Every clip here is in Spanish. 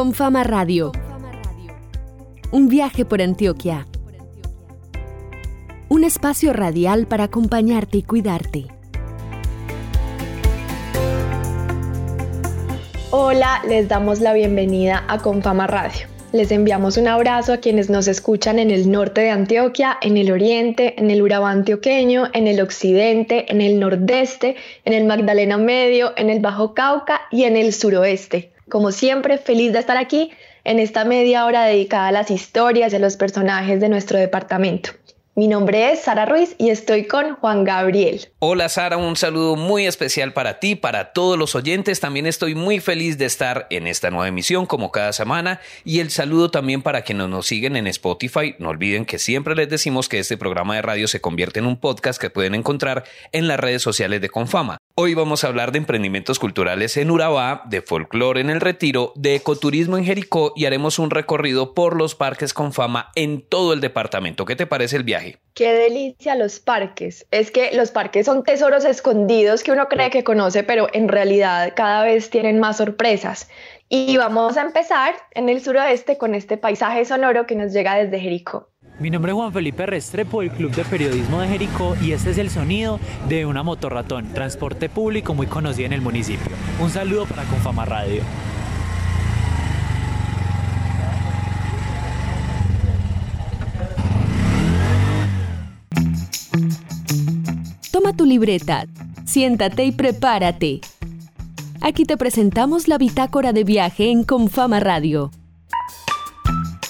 Con Fama Radio. Un viaje por Antioquia. Un espacio radial para acompañarte y cuidarte. Hola, les damos la bienvenida a Confama Radio. Les enviamos un abrazo a quienes nos escuchan en el norte de Antioquia, en el oriente, en el Urabá antioqueño, en el occidente, en el nordeste, en el Magdalena Medio, en el Bajo Cauca y en el suroeste. Como siempre, feliz de estar aquí en esta media hora dedicada a las historias y a los personajes de nuestro departamento. Mi nombre es Sara Ruiz y estoy con Juan Gabriel. Hola Sara, un saludo muy especial para ti, para todos los oyentes. También estoy muy feliz de estar en esta nueva emisión como cada semana y el saludo también para quienes nos siguen en Spotify. No olviden que siempre les decimos que este programa de radio se convierte en un podcast que pueden encontrar en las redes sociales de Confama. Hoy vamos a hablar de emprendimientos culturales en Urabá, de folclore en el Retiro, de ecoturismo en Jericó y haremos un recorrido por los parques con fama en todo el departamento. ¿Qué te parece el viaje? Qué delicia los parques. Es que los parques son tesoros escondidos que uno cree que conoce, pero en realidad cada vez tienen más sorpresas. Y vamos a empezar en el suroeste con este paisaje sonoro que nos llega desde Jericó. Mi nombre es Juan Felipe Restrepo del Club de Periodismo de Jericó y este es el sonido de una motorratón, transporte público muy conocido en el municipio. Un saludo para Confama Radio. Tu libreta, siéntate y prepárate. Aquí te presentamos la bitácora de viaje en Confama Radio.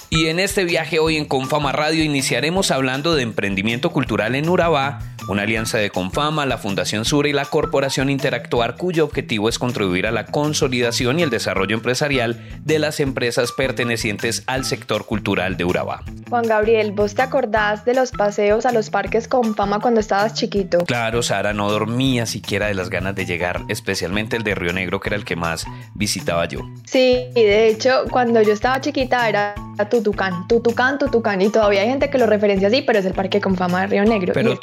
Y en este viaje hoy en Confama Radio iniciaremos hablando de emprendimiento cultural en Urabá, una alianza de Confama, la Fundación Sura y la Corporación Interactuar, cuyo objetivo es contribuir a la consolidación y el desarrollo empresarial de las empresas pertenecientes al sector cultural de Urabá. Juan Gabriel, ¿vos te acordás de los paseos a los parques Confama cuando estabas chiquito? Claro, Sara, no dormía siquiera de las ganas de llegar, especialmente el de Río Negro, que era el que más visitaba yo. Sí, y de hecho, cuando yo estaba chiquita era Tutucán, Tutucán, Tutucán, y todavía hay gente que lo referencia así, pero es el parque Confama de Río Negro. Pero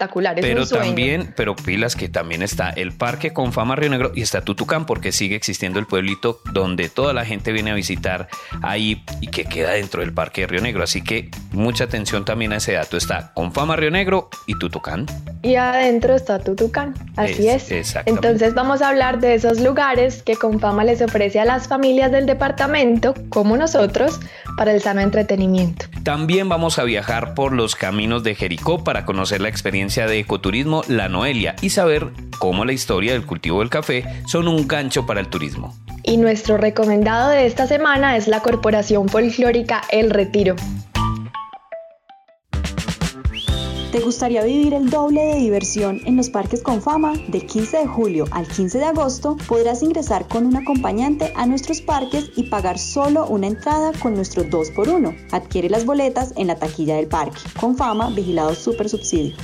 espectacular, es Pero un sueño. también, pero pilas que también está el parque Confama Río Negro y está Tutucán, porque sigue existiendo el pueblito donde toda la gente viene a visitar ahí y que queda dentro del parque de Río Negro. Así que mucha atención también a ese dato. Está Confama Río Negro y Tutucán. Y adentro está Tutucán, así Es- es. Entonces vamos a hablar de esos lugares que Confama les ofrece a las familias del departamento, como nosotros, para el sano entretenimiento. También vamos a viajar por los caminos de Jericó para conocer la experiencia de ecoturismo La Noelia y saber cómo la historia del cultivo del café son un gancho para el turismo. Y nuestro recomendado de esta semana es la Corporación Folclórica El Retiro. ¿Te gustaría vivir el doble de diversión en los parques con fama? Del 15 de julio al 15 de agosto podrás ingresar con un acompañante a nuestros parques y pagar solo una entrada con nuestro 2x1. Adquiere las boletas en la taquilla del parque. Con fama, vigilado super subsidio.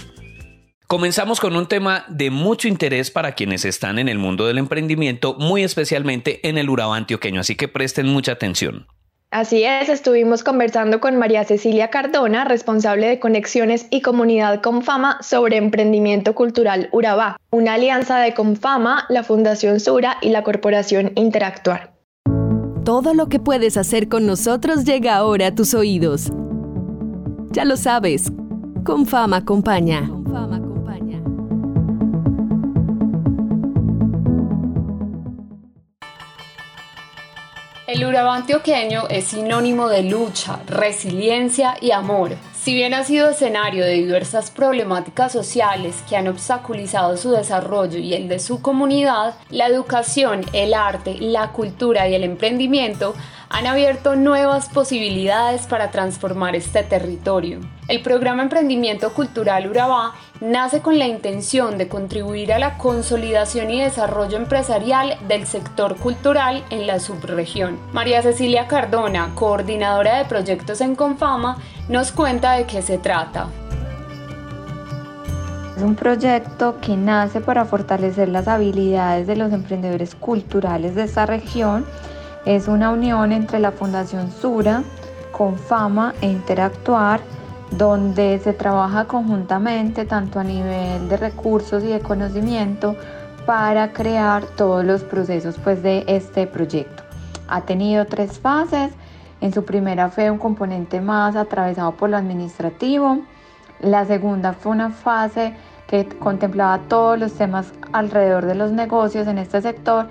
Comenzamos con un tema de mucho interés para quienes están en el mundo del emprendimiento, muy especialmente en el Urabá antioqueño, así que presten mucha atención. Así es, estuvimos conversando con María Cecilia Cardona, responsable de Conexiones y Comunidad Confama, sobre emprendimiento cultural Urabá, una alianza de Confama, la Fundación Sura y la Corporación Interactuar. Todo lo que puedes hacer con nosotros llega ahora a tus oídos. Ya lo sabes, con fama acompaña. El Urabá antioqueño es sinónimo de lucha, resiliencia y amor. Si bien ha sido escenario de diversas problemáticas sociales que han obstaculizado su desarrollo y el de su comunidad, la educación, el arte, la cultura y el emprendimiento han abierto nuevas posibilidades para transformar este territorio. El programa Emprendimiento Cultural Urabá nace con la intención de contribuir a la consolidación y desarrollo empresarial del sector cultural en la subregión. María Cecilia Cardona, coordinadora de proyectos en Confama, nos cuenta de qué se trata. Es un proyecto que nace para fortalecer las habilidades de los emprendedores culturales de esta región. Es una unión entre la Fundación Sura, Confama e Interactuar, donde se trabaja conjuntamente tanto a nivel de recursos y de conocimiento para crear todos los procesos pues, de este proyecto. Ha tenido tres fases. En su primera fue un componente más atravesado por lo administrativo. La segunda fue una fase que contemplaba todos los temas alrededor de los negocios en este sector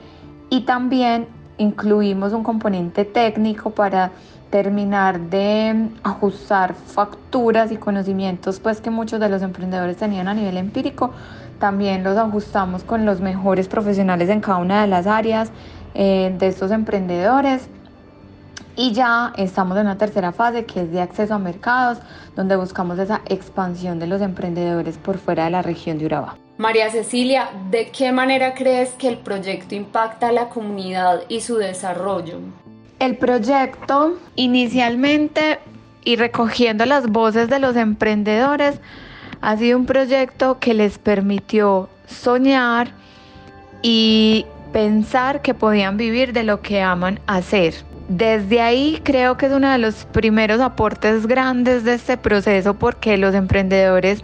y también incluimos un componente técnico para terminar de ajustar facturas y conocimientos pues que muchos de los emprendedores tenían a nivel empírico también los ajustamos con los mejores profesionales en cada una de las áreas eh, de estos emprendedores y ya estamos en una tercera fase que es de acceso a mercados, donde buscamos esa expansión de los emprendedores por fuera de la región de Urabá. María Cecilia, ¿de qué manera crees que el proyecto impacta a la comunidad y su desarrollo? El proyecto inicialmente y recogiendo las voces de los emprendedores ha sido un proyecto que les permitió soñar y pensar que podían vivir de lo que aman hacer. Desde ahí creo que es uno de los primeros aportes grandes de este proceso porque los emprendedores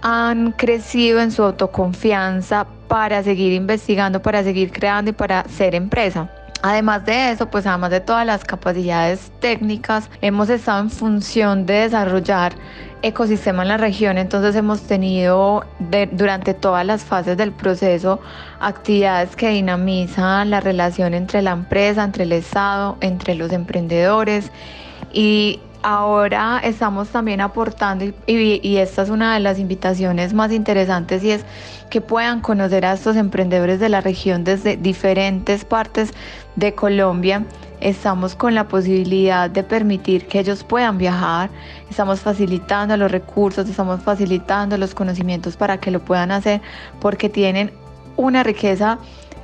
han crecido en su autoconfianza para seguir investigando, para seguir creando y para ser empresa. Además de eso, pues además de todas las capacidades técnicas, hemos estado en función de desarrollar ecosistema en la región, entonces hemos tenido durante todas las fases del proceso actividades que dinamizan la relación entre la empresa, entre el Estado, entre los emprendedores. Y ahora estamos también aportando y, esta es una de las invitaciones más interesantes y es que puedan conocer a estos emprendedores de la región desde diferentes partes de Colombia. Estamos con la posibilidad de permitir que ellos puedan viajar, estamos facilitando los recursos, estamos facilitando los conocimientos para que lo puedan hacer porque tienen una riqueza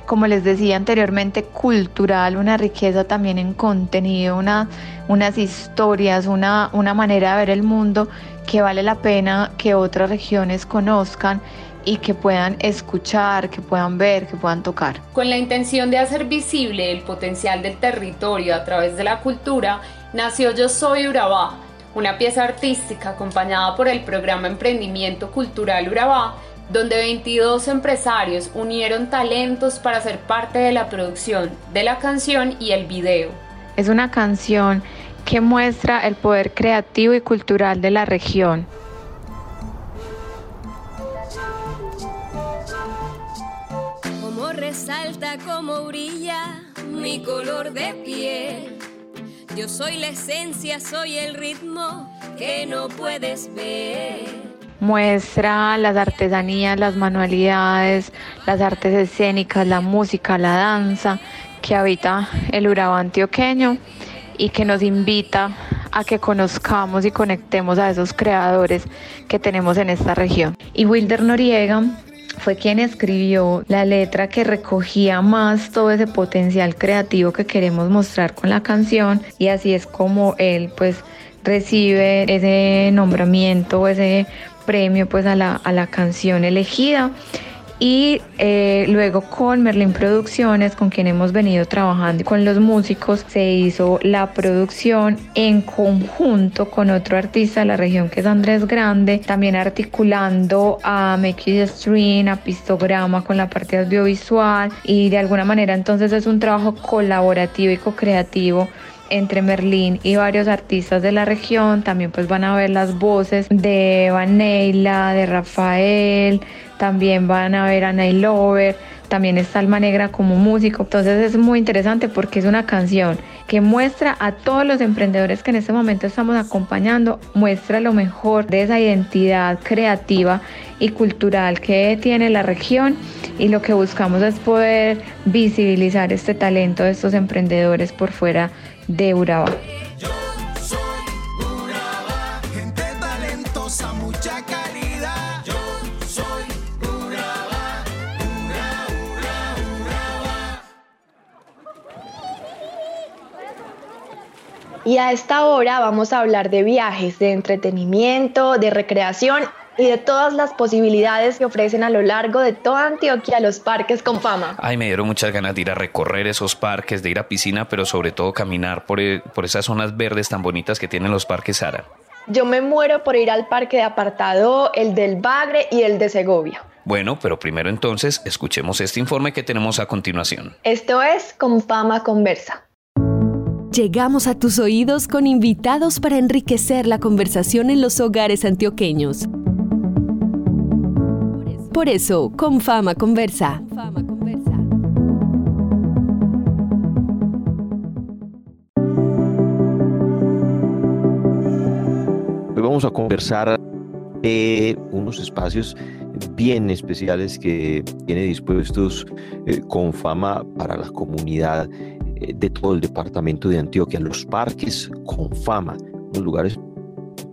como les decía anteriormente, cultural, una riqueza también en contenido, una, unas historias, una, una manera de ver el mundo que vale la pena que otras regiones conozcan y que puedan escuchar, que puedan ver, que puedan tocar. Con la intención de hacer visible el potencial del territorio a través de la cultura, nació Yo Soy Urabá, una pieza artística acompañada por el programa Emprendimiento Cultural Urabá, donde 22 empresarios unieron talentos para ser parte de la producción de la canción y el video. Es una canción que muestra el poder creativo y cultural de la región. Como resalta, como brilla mi color de piel. Yo soy la esencia, soy el ritmo que no puedes ver muestra las artesanías, las manualidades, las artes escénicas, la música, la danza que habita el Urabá antioqueño y que nos invita a que conozcamos y conectemos a esos creadores que tenemos en esta región. Y Wilder Noriega fue quien escribió la letra que recogía más todo ese potencial creativo que queremos mostrar con la canción y así es como él pues recibe ese nombramiento, ese premio pues a la, a la canción elegida. Y eh, luego con Merlin Producciones, con quien hemos venido trabajando con los músicos, se hizo la producción en conjunto con otro artista de la región que es Andrés Grande, también articulando a Make Stream, a Pistograma con la parte audiovisual. Y de alguna manera entonces es un trabajo colaborativo y co-creativo entre Merlín y varios artistas de la región. También pues van a ver las voces de Vaneila, de Rafael, también van a ver a Nay Lover, también está Alma Negra como músico. Entonces es muy interesante porque es una canción que muestra a todos los emprendedores que en este momento estamos acompañando, muestra lo mejor de esa identidad creativa y cultural que tiene la región y lo que buscamos es poder visibilizar este talento de estos emprendedores por fuera de Urabá. mucha calidad. Yo soy Y a esta hora vamos a hablar de viajes, de entretenimiento, de recreación y de todas las posibilidades que ofrecen a lo largo de toda Antioquia los parques con fama. Ay, me dieron muchas ganas de ir a recorrer esos parques, de ir a piscina, pero sobre todo caminar por, e, por esas zonas verdes tan bonitas que tienen los parques Sara. Yo me muero por ir al parque de Apartado, el del Bagre y el de Segovia. Bueno, pero primero entonces escuchemos este informe que tenemos a continuación. Esto es Con Fama Conversa. Llegamos a tus oídos con invitados para enriquecer la conversación en los hogares antioqueños. Por eso, con Fama Conversa. Hoy vamos a conversar de unos espacios bien especiales que tiene dispuestos eh, con fama para la comunidad eh, de todo el departamento de Antioquia, los parques con fama, unos lugares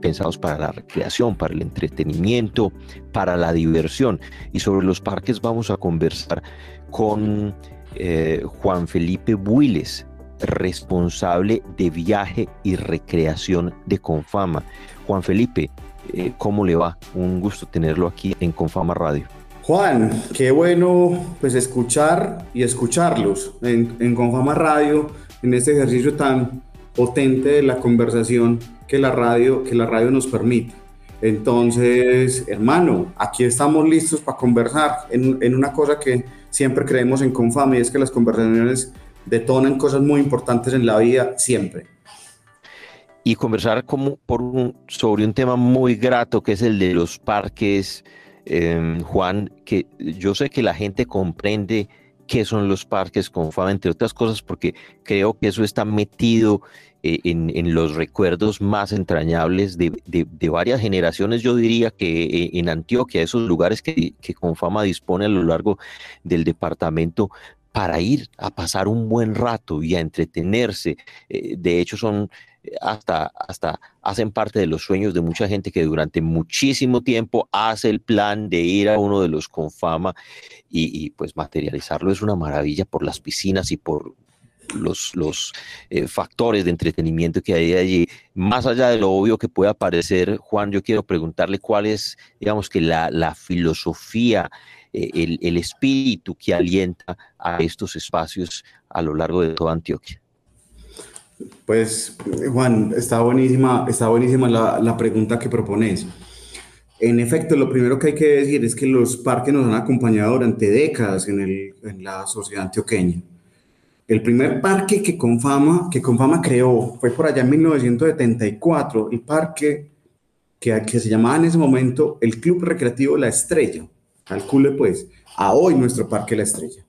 pensados para la recreación, para el entretenimiento, para la diversión. Y sobre los parques vamos a conversar con eh, Juan Felipe Builes, responsable de viaje y recreación de Confama. Juan Felipe, eh, ¿cómo le va? Un gusto tenerlo aquí en Confama Radio. Juan, qué bueno pues escuchar y escucharlos en, en Confama Radio, en este ejercicio tan potente de la conversación que la radio, que la radio nos permite. Entonces, hermano, aquí estamos listos para conversar en, en, una cosa que siempre creemos en Confama y es que las conversaciones detonan cosas muy importantes en la vida siempre. Y conversar como por un, sobre un tema muy grato que es el de los parques, eh, Juan, que yo sé que la gente comprende qué son los parques Confama, entre otras cosas, porque creo que eso está metido eh, en, en, los recuerdos más entrañables de, de, varias generaciones. Yo diría que eh, en Antioquia, esos lugares que, que Confama dispone a lo largo del departamento, para ir a pasar un buen rato y a entretenerse. Eh, de hecho, son hasta, hasta hacen parte de los sueños de mucha gente que durante muchísimo tiempo hace el plan de ir a uno de los Confama y, y pues materializarlo es una maravilla por las piscinas y por los, los eh, factores de entretenimiento que hay allí. Más allá de lo obvio que pueda parecer, Juan, yo quiero preguntarle cuál es, digamos que la, la filosofía, eh, el, el, espíritu que alienta a estos espacios a lo largo de toda Antioquia. Pues, Juan, está buenísima, está buenísima la, la pregunta que propones. En efecto, lo primero que hay que decir es que los parques nos han acompañado durante décadas en, el, en la sociedad antioqueña. El primer parque que Confama, que creó fue por allá en 1974, el parque que, que se llamaba en ese momento el Club Recreativo La Estrella. Calcule pues, a hoy nuestro parque La Estrella.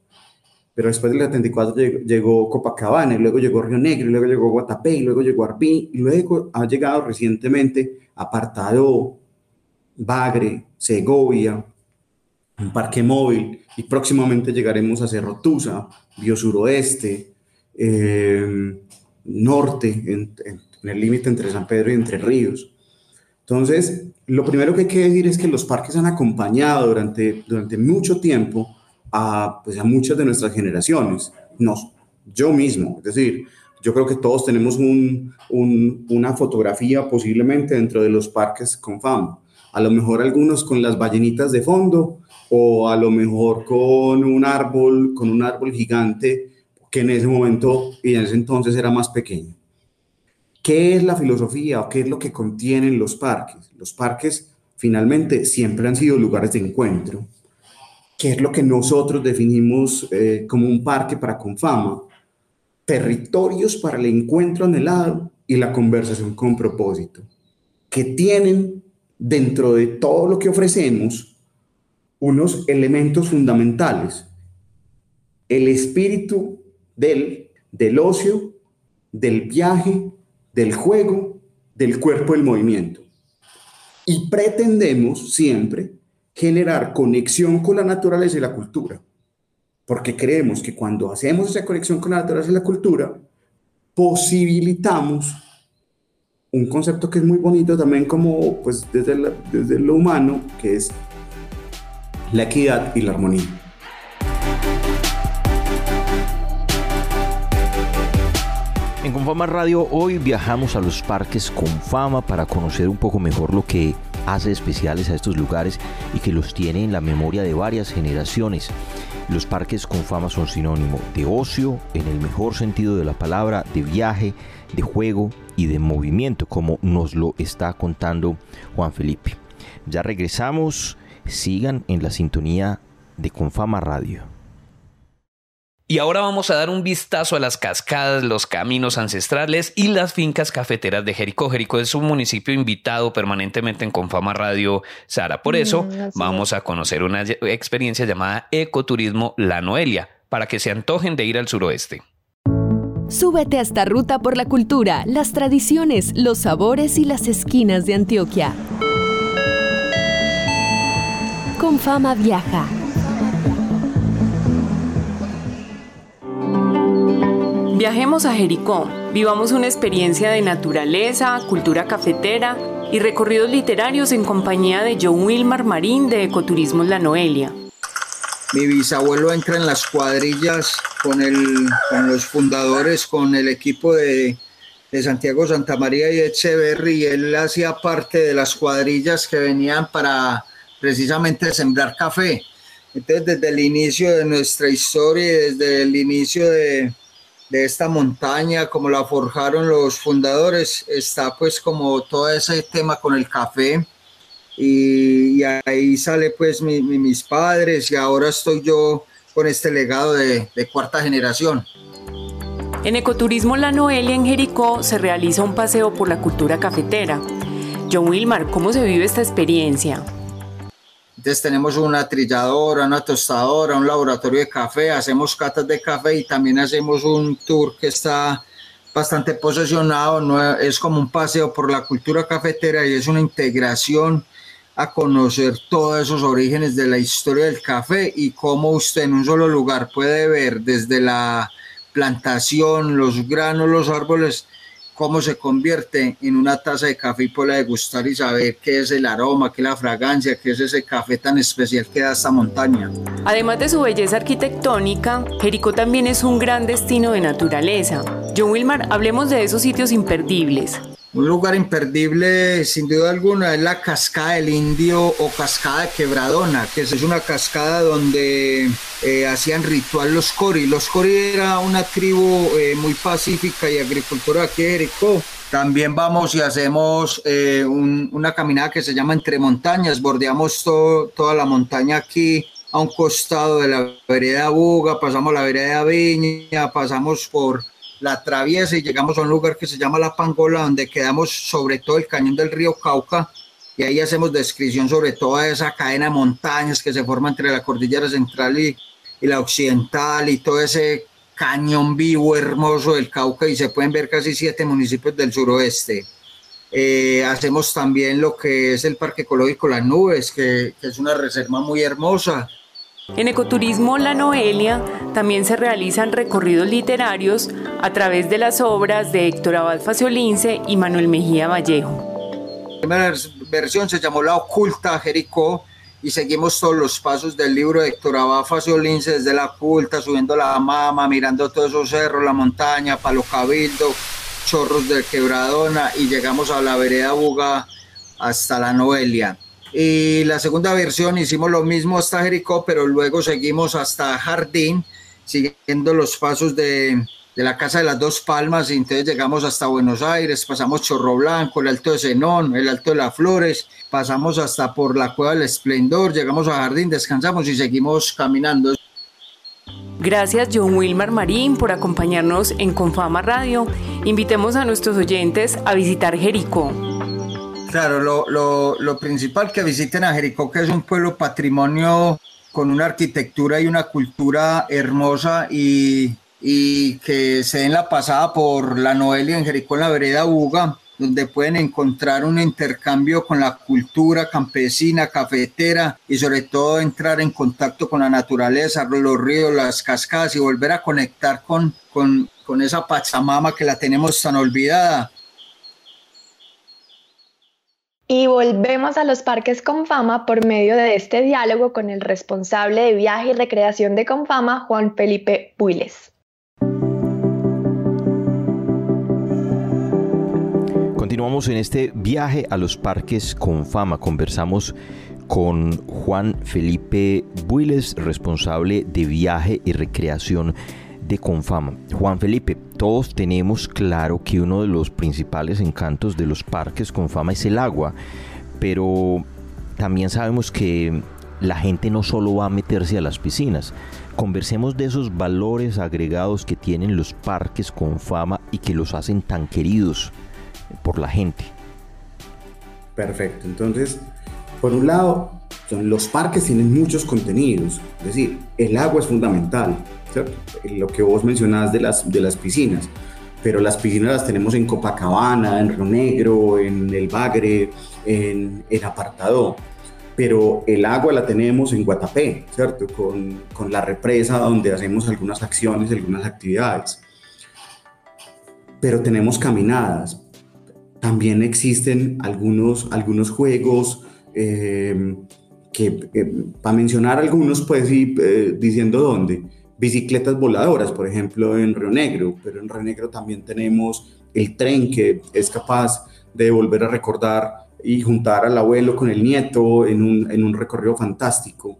Pero después del 74 llegó, Copacabana, y luego llegó Río Negro, y luego llegó Guatapé, y luego llegó Arpí, y luego ha llegado recientemente Apartado, Bagre, Segovia, un parque móvil, y próximamente llegaremos a Cerro Tusa, Biosuroeste, eh, Norte, en, en, en el límite entre San Pedro y Entre Ríos. Entonces, lo primero que hay que decir es que los parques han acompañado durante, durante mucho tiempo a, pues, a muchas de nuestras generaciones, Nos, yo mismo, es decir, yo creo que todos tenemos un, un, una fotografía posiblemente dentro de los parques con fama, a lo mejor algunos con las ballenitas de fondo o a lo mejor con un árbol, con un árbol gigante que en ese momento y en ese entonces era más pequeño. ¿Qué es la filosofía o qué es lo que contienen los parques? Los parques finalmente siempre han sido lugares de encuentro. ¿Qué es lo que nosotros definimos eh, como un parque para Confama? Territorios para el encuentro anhelado y la conversación con propósito, que tienen dentro de todo lo que ofrecemos unos elementos fundamentales. El espíritu del, del ocio, del viaje, del juego, del cuerpo del movimiento. Y pretendemos siempre generar conexión con la naturaleza y la cultura, porque creemos que cuando hacemos esa conexión con la naturaleza y la cultura, posibilitamos un concepto que es muy bonito también como pues desde, la, desde lo humano, que es la equidad y la armonía. En Confama Radio hoy viajamos a los parques Confama para conocer un poco mejor lo que hace especiales a estos lugares y que los tiene en la memoria de varias generaciones. Los parques Confama son sinónimo de ocio, en el mejor sentido de la palabra, de viaje, de juego y de movimiento, como nos lo está contando Juan Felipe. Ya regresamos, sigan en la sintonía de Confama Radio. Y ahora vamos a dar un vistazo a las cascadas, los caminos ancestrales y las fincas cafeteras de Jericó. Jericó es un municipio invitado permanentemente en Confama Radio Sara. Por eso Mm, vamos a conocer una experiencia llamada Ecoturismo La Noelia, para que se antojen de ir al suroeste. Súbete a esta ruta por la cultura, las tradiciones, los sabores y las esquinas de Antioquia. Con fama viaja. Viajemos a Jericó, vivamos una experiencia de naturaleza, cultura cafetera y recorridos literarios en compañía de John Wilmar Marín de Ecoturismos La Noelia. Mi bisabuelo entra en las cuadrillas con, el, con los fundadores, con el equipo de, de Santiago Santa María y Echeverry, y él hacía parte de las cuadrillas que venían para precisamente sembrar café. Entonces, desde el inicio de nuestra historia y desde el inicio de, de esta montaña, como la forjaron los fundadores, está pues como todo ese tema con el café. Y, ahí sale pues mi, mi, mis padres y ahora estoy yo con este legado de, de cuarta generación. En Ecoturismo La Noelia en Jericó se realiza un paseo por la cultura cafetera. John Wilmar, ¿cómo se vive esta experiencia? Entonces tenemos una trilladora, una tostadora, un laboratorio de café, hacemos catas de café y también hacemos un tour que está bastante posesionado, no es como un paseo por la cultura cafetera y es una integración a conocer todos esos orígenes de la historia del café y cómo usted en un solo lugar puede ver desde la plantación, los granos, los árboles, cómo se convierte en una taza de café y poder degustar y saber qué es el aroma, qué es la fragancia, qué es ese café tan especial que da esta montaña. Además de su belleza arquitectónica, Jericó también es un gran destino de naturaleza. John Wilmar, hablemos de esos sitios imperdibles. Un lugar imperdible, sin duda alguna, es la Cascada del Indio o Cascada de Quebradona, que es una cascada donde eh, hacían ritual los Cori. Los Cori era una tribu eh, muy pacífica y agricultora aquí de Jericó. También vamos y hacemos eh, un, una caminada que se llama Entre Montañas, bordeamos toda la montaña aquí a un costado de la vereda Buga, pasamos la vereda Viña, pasamos por la traviesa y llegamos a un lugar que se llama La Pangola, donde quedamos sobre todo el cañón del río Cauca y ahí hacemos descripción sobre toda esa cadena de montañas que se forma entre la cordillera central y, y la occidental y todo ese cañón vivo hermoso del Cauca y se pueden ver casi siete municipios del suroeste. Eh, hacemos también lo que es el Parque Ecológico Las Nubes, que, que es una reserva muy hermosa, en Ecoturismo La Noelia también se realizan recorridos literarios a través de las obras de Héctor Abad Faciolince y Manuel Mejía Vallejo. La primera versión se llamó La Oculta Jericó y seguimos todos los pasos del libro de Héctor Abad Faciolince desde La Oculta, subiendo la mama, mirando todos esos cerros, la montaña, Palo Cabildo, Chorros de Quebradona y llegamos a la vereda Buga hasta La Noelia. Y la segunda versión hicimos lo mismo hasta Jericó, pero luego seguimos hasta Jardín, siguiendo los pasos de, la Casa de las Dos Palmas, y entonces llegamos hasta Buenos Aires, pasamos Chorro Blanco, el Alto de Zenón, el Alto de las Flores, pasamos hasta por la Cueva del Esplendor, llegamos a Jardín, descansamos y seguimos caminando. Gracias John Wilmar Marín por acompañarnos en Confama Radio. Invitemos a nuestros oyentes a visitar Jericó. Claro, lo, lo, lo, principal que visiten a Jericó, que es un pueblo patrimonio con una arquitectura y una cultura hermosa y, y que se den la pasada por la Noelia en Jericó, en la vereda Uga, donde pueden encontrar un intercambio con la cultura campesina, cafetera y sobre todo entrar en contacto con la naturaleza, los ríos, las cascadas y volver a conectar con, con, con esa Pachamama que la tenemos tan olvidada. Y volvemos a los parques Confama por medio de este diálogo con el responsable de viaje y recreación de Confama, Juan Felipe Builes. Continuamos en este viaje a los parques Confama. Conversamos con Juan Felipe Builes, responsable de viaje y recreación de Confama. Juan Felipe, todos tenemos claro que uno de los principales encantos de los parques Confama es el agua, pero también sabemos que la gente no solo va a meterse a las piscinas, conversemos de esos valores agregados que tienen los parques con fama y que los hacen tan queridos por la gente. Perfecto, entonces, por un lado, los parques tienen muchos contenidos, es decir, el agua es fundamental, Lo que vos mencionás de las, de las piscinas, pero las piscinas las tenemos en Copacabana, en Río Negro, en El Bagre, en, en Apartado pero el agua la tenemos en Guatapé, ¿cierto? Con, con, la represa donde hacemos algunas acciones, algunas actividades. Pero tenemos caminadas. También existen algunos, algunos juegos eh, que, eh, para mencionar algunos, pues ir eh, diciendo dónde. Bicicletas voladoras, por ejemplo, en Río Negro, pero en Río Negro también tenemos el tren que es capaz de volver a recordar y juntar al abuelo con el nieto en un, en un recorrido fantástico.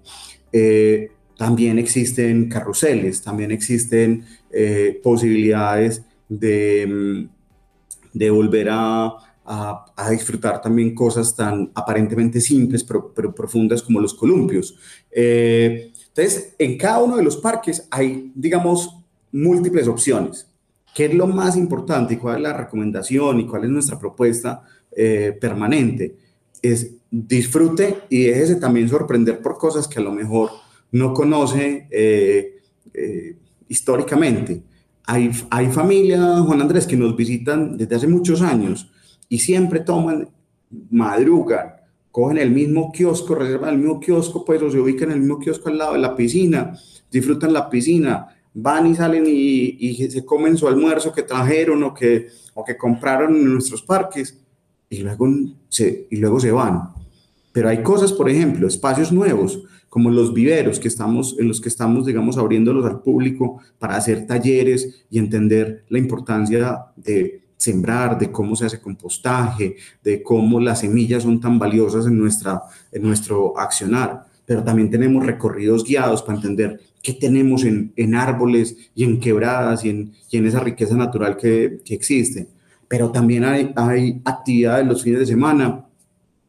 Eh, también existen carruseles, también existen eh, posibilidades de, mm, de volver a, a, disfrutar también cosas tan aparentemente simples pero, pero profundas como los columpios. Eh, entonces, en cada uno de los parques hay, digamos, múltiples opciones. ¿Qué es lo más importante y cuál es la recomendación y cuál es nuestra propuesta? Eh, permanente. Es disfrute y déjese también sorprender por cosas que a lo mejor no conoce eh, eh, históricamente. Hay, hay familias, Juan Andrés, que nos visitan desde hace muchos años y siempre toman, madrugan, cogen el mismo kiosco, reservan el mismo kiosco, pues o ubican en el mismo kiosco al lado de la piscina, disfrutan la piscina, van y salen y, y se comen su almuerzo que trajeron o que, o que compraron en nuestros parques y luego se, y luego se van. Pero hay cosas, por ejemplo, espacios nuevos, como los viveros que estamos, en los que estamos, digamos, abriéndolos al público para hacer talleres y entender la importancia de sembrar, de cómo se hace compostaje, de cómo las semillas son tan valiosas en, nuestra, en nuestro accionar. Pero también tenemos recorridos guiados para entender qué tenemos en, en árboles y en quebradas y en, y en esa riqueza natural que, que existe pero también hay, hay actividades los fines de semana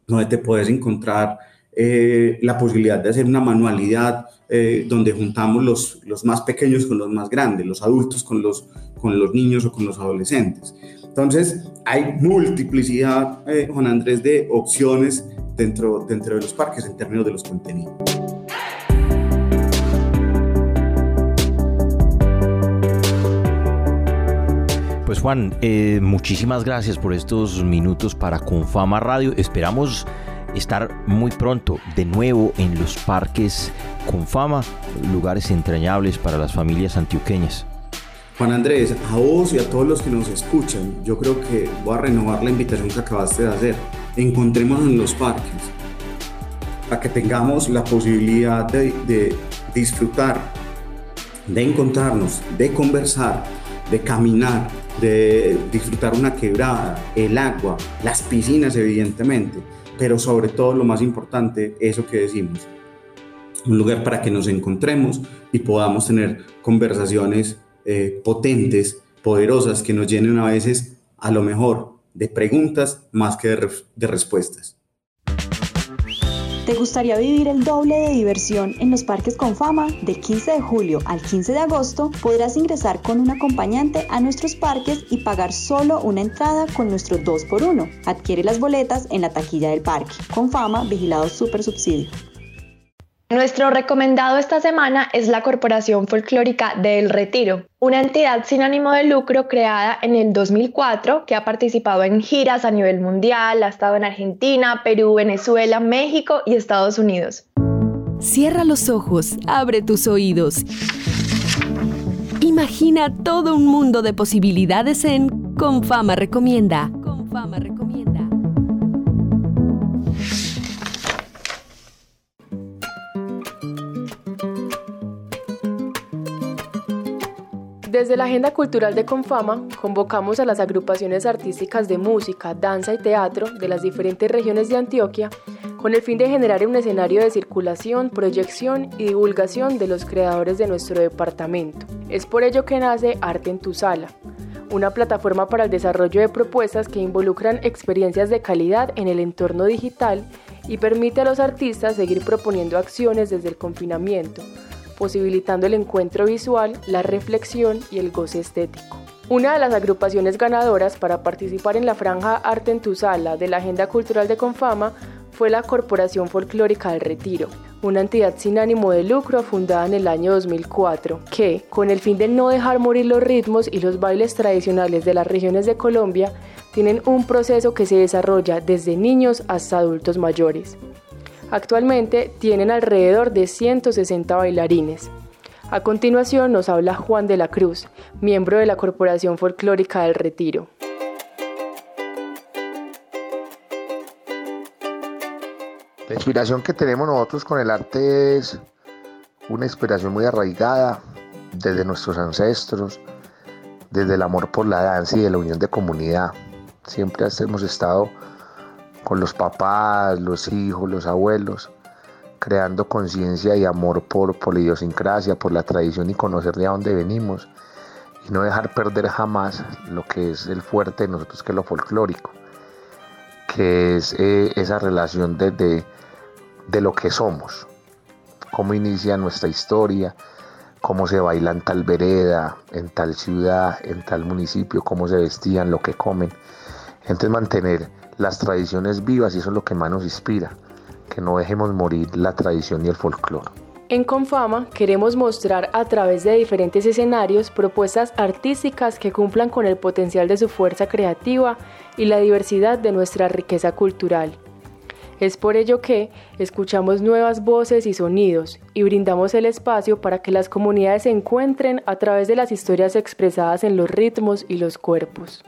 donde te puedes encontrar eh, la posibilidad de hacer una manualidad eh, donde juntamos los, los más pequeños con los más grandes, los adultos con los, con los niños o con los adolescentes. Entonces, hay multiplicidad, eh, Juan Andrés, de opciones dentro, de los parques en términos de los contenidos. Pues Juan, eh, muchísimas gracias por estos minutos para Confama Radio. Esperamos estar muy pronto de nuevo en los parques Confama, lugares entrañables para las familias antioqueñas. Juan Andrés, a vos y a todos los que nos escuchan, yo creo que voy a renovar la invitación que acabaste de hacer. Encontrémonos en los parques para que tengamos la posibilidad de, de disfrutar, de encontrarnos, de conversar, de caminar, de disfrutar una quebrada, el agua, las piscinas evidentemente, pero sobre todo lo más importante, eso que decimos, un lugar para que nos encontremos y podamos tener conversaciones eh, potentes, poderosas, que nos llenen a veces a lo mejor de preguntas más que de respuestas. ¿Te gustaría vivir el doble de diversión en los parques con fama? Del 15 de julio al 15 de agosto podrás ingresar con un acompañante a nuestros parques y pagar solo una entrada con nuestro 2x1. Adquiere las boletas en la taquilla del parque. Con fama, vigilado super subsidio. Nuestro recomendado esta semana es la Corporación Folclórica del Retiro, una entidad sin ánimo de lucro creada en el 2004 que ha participado en giras a nivel mundial, ha estado en Argentina, Perú, Venezuela, México y Estados Unidos. Cierra los ojos, abre tus oídos. Imagina todo un mundo de posibilidades en Confama Recomienda. Confama Recomienda. Desde la Agenda Cultural de Confama, convocamos a las agrupaciones artísticas de música, danza y teatro de las diferentes regiones de Antioquia con el fin de generar un escenario de circulación, proyección y divulgación de los creadores de nuestro departamento. Es por ello que nace Arte en tu Sala, una plataforma para el desarrollo de propuestas que involucran experiencias de calidad en el entorno digital y permite a los artistas seguir proponiendo acciones desde el confinamiento posibilitando el encuentro visual, la reflexión y el goce estético. Una de las agrupaciones ganadoras para participar en la franja Arte en tu Sala de la Agenda Cultural de Confama fue la Corporación Folclórica del Retiro, una entidad sin ánimo de lucro fundada en el año 2004, que, con el fin de no dejar morir los ritmos y los bailes tradicionales de las regiones de Colombia, tienen un proceso que se desarrolla desde niños hasta adultos mayores. Actualmente tienen alrededor de 160 bailarines. A continuación nos habla Juan de la Cruz, miembro de la Corporación Folclórica del Retiro. La inspiración que tenemos nosotros con el arte es una inspiración muy arraigada desde nuestros ancestros, desde el amor por la danza y de la unión de comunidad. Siempre hemos estado con los papás, los hijos, los abuelos, creando conciencia y amor por, por la idiosincrasia, por la tradición y conocer de dónde venimos y no dejar perder jamás lo que es el fuerte de nosotros, que es lo folclórico, que es eh, esa relación de, de lo que somos, cómo inicia nuestra historia, cómo se baila en tal vereda, en tal ciudad, en tal municipio, cómo se vestían, lo que comen. Entonces mantener las tradiciones vivas y eso es lo que más nos inspira, que no dejemos morir la tradición y el folclore. En Confama queremos mostrar a través de diferentes escenarios propuestas artísticas que cumplan con el potencial de su fuerza creativa y la diversidad de nuestra riqueza cultural. Es por ello que escuchamos nuevas voces y sonidos y brindamos el espacio para que las comunidades se encuentren a través de las historias expresadas en los ritmos y los cuerpos.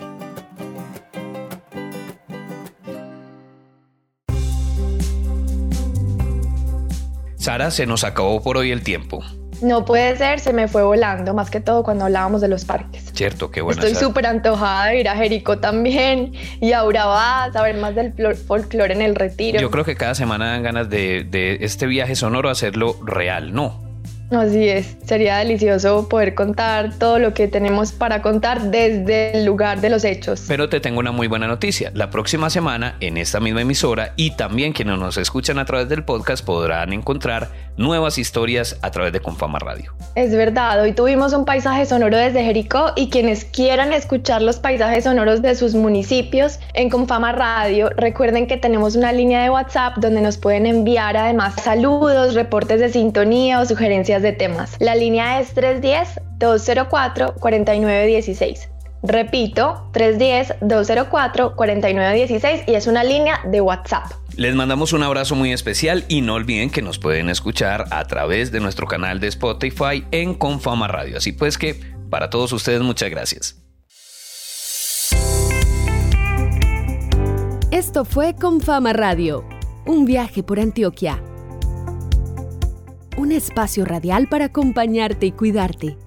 Sara, se nos acabó por hoy el tiempo. No puede ser, se me fue volando, más que todo cuando hablábamos de los parques. Cierto, qué bueno. Estoy súper antojada de ir a Jericó también y a Urabá, a saber más del folclore en el retiro. Yo creo que cada semana dan ganas de, de este viaje sonoro hacerlo real, ¿no? Así es, sería delicioso poder contar todo lo que tenemos para contar desde el lugar de los hechos. Pero te tengo una muy buena noticia. La próxima semana, en esta misma emisora y también quienes nos escuchan a través del podcast podrán encontrar nuevas historias a través de Confama Radio. Es verdad, hoy tuvimos un paisaje sonoro desde Jericó y quienes quieran escuchar los paisajes sonoros de sus municipios en Confama Radio, recuerden que tenemos una línea de WhatsApp donde nos pueden enviar además saludos, reportes de sintonía o sugerencias de temas. La línea es 310-204-4916. Repito, 310-204-4916 y es una línea de WhatsApp. Les mandamos un abrazo muy especial y no olviden que nos pueden escuchar a través de nuestro canal de Spotify en Confama Radio. Así pues que para todos ustedes muchas gracias. Esto fue Confama Radio, un viaje por Antioquia un espacio radial para acompañarte y cuidarte.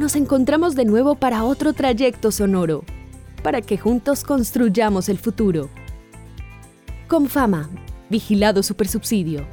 Nos encontramos de nuevo para otro trayecto sonoro, para que juntos construyamos el futuro. Con fama, vigilado supersubsidio.